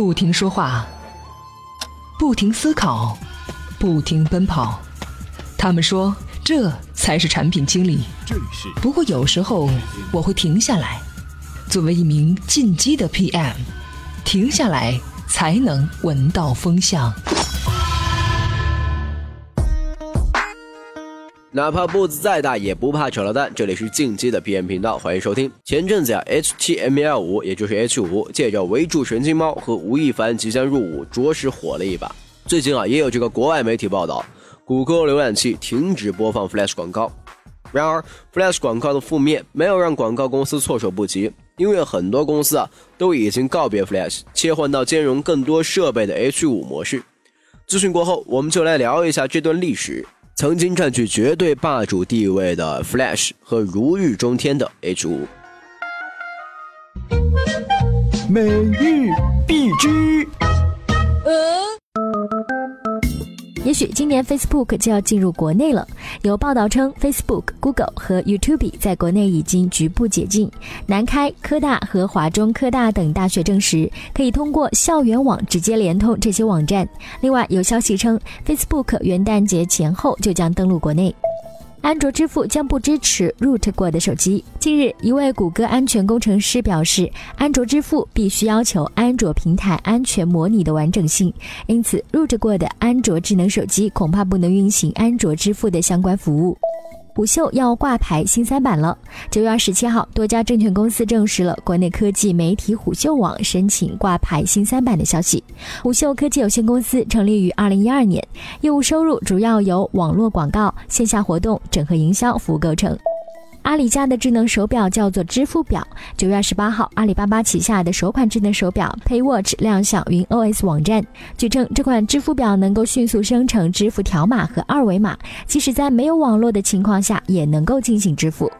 不停说话，不停思考，不停奔跑。他们说这才是产品经理。不过有时候我会停下来，作为一名进击的 PM，停下来才能闻到风向。哪怕步子再大，也不怕扯了蛋。这里是进击的 PM 频道，欢迎收听。前阵子呀，HTML 五，也就是 H 五，借着围住神经猫和吴亦凡即将入伍，着实火了一把。最近啊，也有这个国外媒体报道，谷歌浏览器停止播放 Flash 广告。然而，Flash 广告的覆灭没有让广告公司措手不及，因为很多公司啊都已经告别 Flash，切换到兼容更多设备的 H 五模式。资讯过后，我们就来聊一下这段历史。曾经占据绝对霸主地位的 Flash 和如日中天的 H 五，每日必知。也许今年 Facebook 就要进入国内了。有报道称，Facebook、Google 和 YouTube 在国内已经局部解禁。南开科大和华中科大等大学证实，可以通过校园网直接连通这些网站。另外，有消息称，Facebook 元旦节前后就将登陆国内。安卓支付将不支持 root 过的手机。近日，一位谷歌安全工程师表示，安卓支付必须要求安卓平台安全模拟的完整性，因此 root 过的安卓智能手机恐怕不能运行安卓支付的相关服务。虎嗅要挂牌新三板了。九月二十七号，多家证券公司证实了国内科技媒体虎嗅网申请挂牌新三板的消息。虎嗅科技有限公司成立于二零一二年，业务收入主要由网络广告、线下活动、整合营销服务构成。阿里家的智能手表叫做支付表。九月二十八号，阿里巴巴旗下的首款智能手表 PayWatch 亮相云 OS 网站。据称，这款支付表能够迅速生成支付条码和二维码，即使在没有网络的情况下也能够进行支付。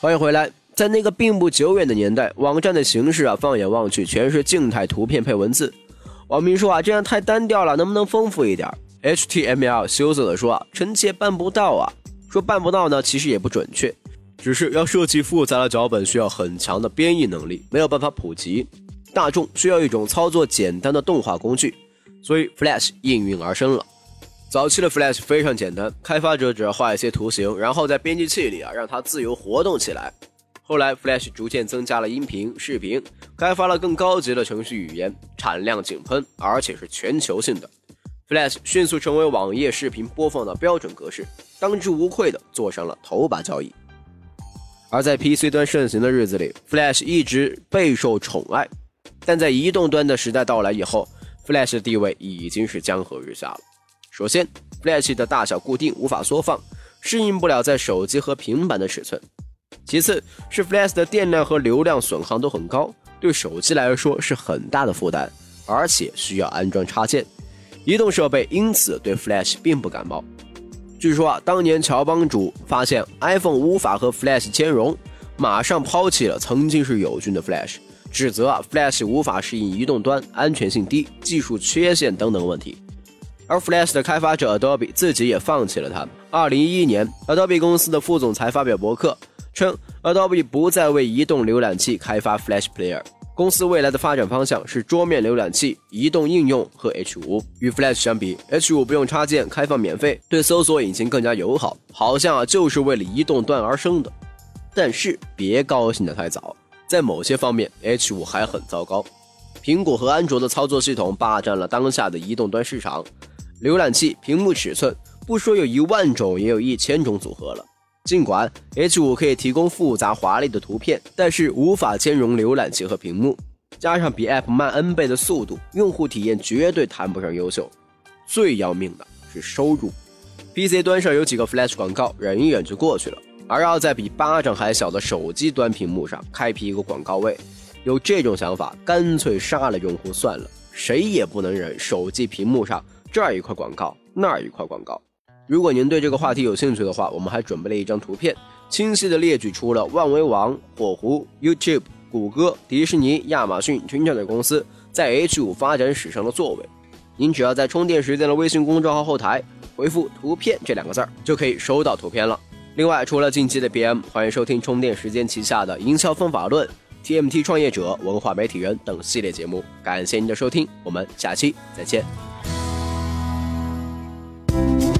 欢迎回来。在那个并不久远的年代，网站的形式啊，放眼望去全是静态图片配文字。网民说啊，这样太单调了，能不能丰富一点？HTML 羞涩的说，臣妾办不到啊。说办不到呢，其实也不准确，只是要设计复杂的脚本，需要很强的编译能力，没有办法普及。大众需要一种操作简单的动画工具，所以 Flash 应运而生了。早期的 Flash 非常简单，开发者只要画一些图形，然后在编辑器里啊，让它自由活动起来。后来，Flash 逐渐增加了音频、视频，开发了更高级的程序语言，产量井喷，而且是全球性的。Flash 迅速成为网页视频播放的标准格式，当之无愧地坐上了头把交椅。而在 PC 端盛行的日子里，Flash 一直备受宠爱，但在移动端的时代到来以后，Flash 的地位已经是江河日下了。首先，Flash 的大小固定，无法缩放，适应不了在手机和平板的尺寸。其次是 Flash 的电量和流量损耗都很高，对手机来说是很大的负担，而且需要安装插件。移动设备因此对 Flash 并不感冒。据说啊，当年乔帮主发现 iPhone 无法和 Flash 兼容，马上抛弃了曾经是友军的 Flash，指责啊 Flash 无法适应移动端，安全性低，技术缺陷等等问题。而 Flash 的开发者 Adobe 自己也放弃了它。二零一一年，Adobe 公司的副总裁发表博客。称 Adobe 不再为移动浏览器开发 Flash Player，公司未来的发展方向是桌面浏览器、移动应用和 H5。与 Flash 相比，H5 不用插件，开放免费，对搜索引擎更加友好，好像啊就是为了移动端而生的。但是别高兴得太早，在某些方面，H5 还很糟糕。苹果和安卓的操作系统霸占了当下的移动端市场，浏览器屏幕尺寸不说有一万种，也有一千种组合了。尽管 H5 可以提供复杂华丽的图片，但是无法兼容浏览器和屏幕，加上比 App 慢 N 倍的速度，用户体验绝对谈不上优秀。最要命的是收入，PC 端上有几个 Flash 广告，忍一忍就过去了，而要在比巴掌还小的手机端屏幕上开辟一个广告位，有这种想法，干脆杀了用户算了。谁也不能忍手机屏幕上这儿一块广告，那儿一块广告。如果您对这个话题有兴趣的话，我们还准备了一张图片，清晰的列举出了万维网、火狐、YouTube、谷歌、迪士尼、亚马逊、群创等公司在 H5 发展史上的作为。您只要在充电时间的微信公众号后台回复“图片”这两个字儿，就可以收到图片了。另外，除了近期的 PM，欢迎收听充电时间旗下的营销方法论、TMT 创业者、文化媒体人等系列节目。感谢您的收听，我们下期再见。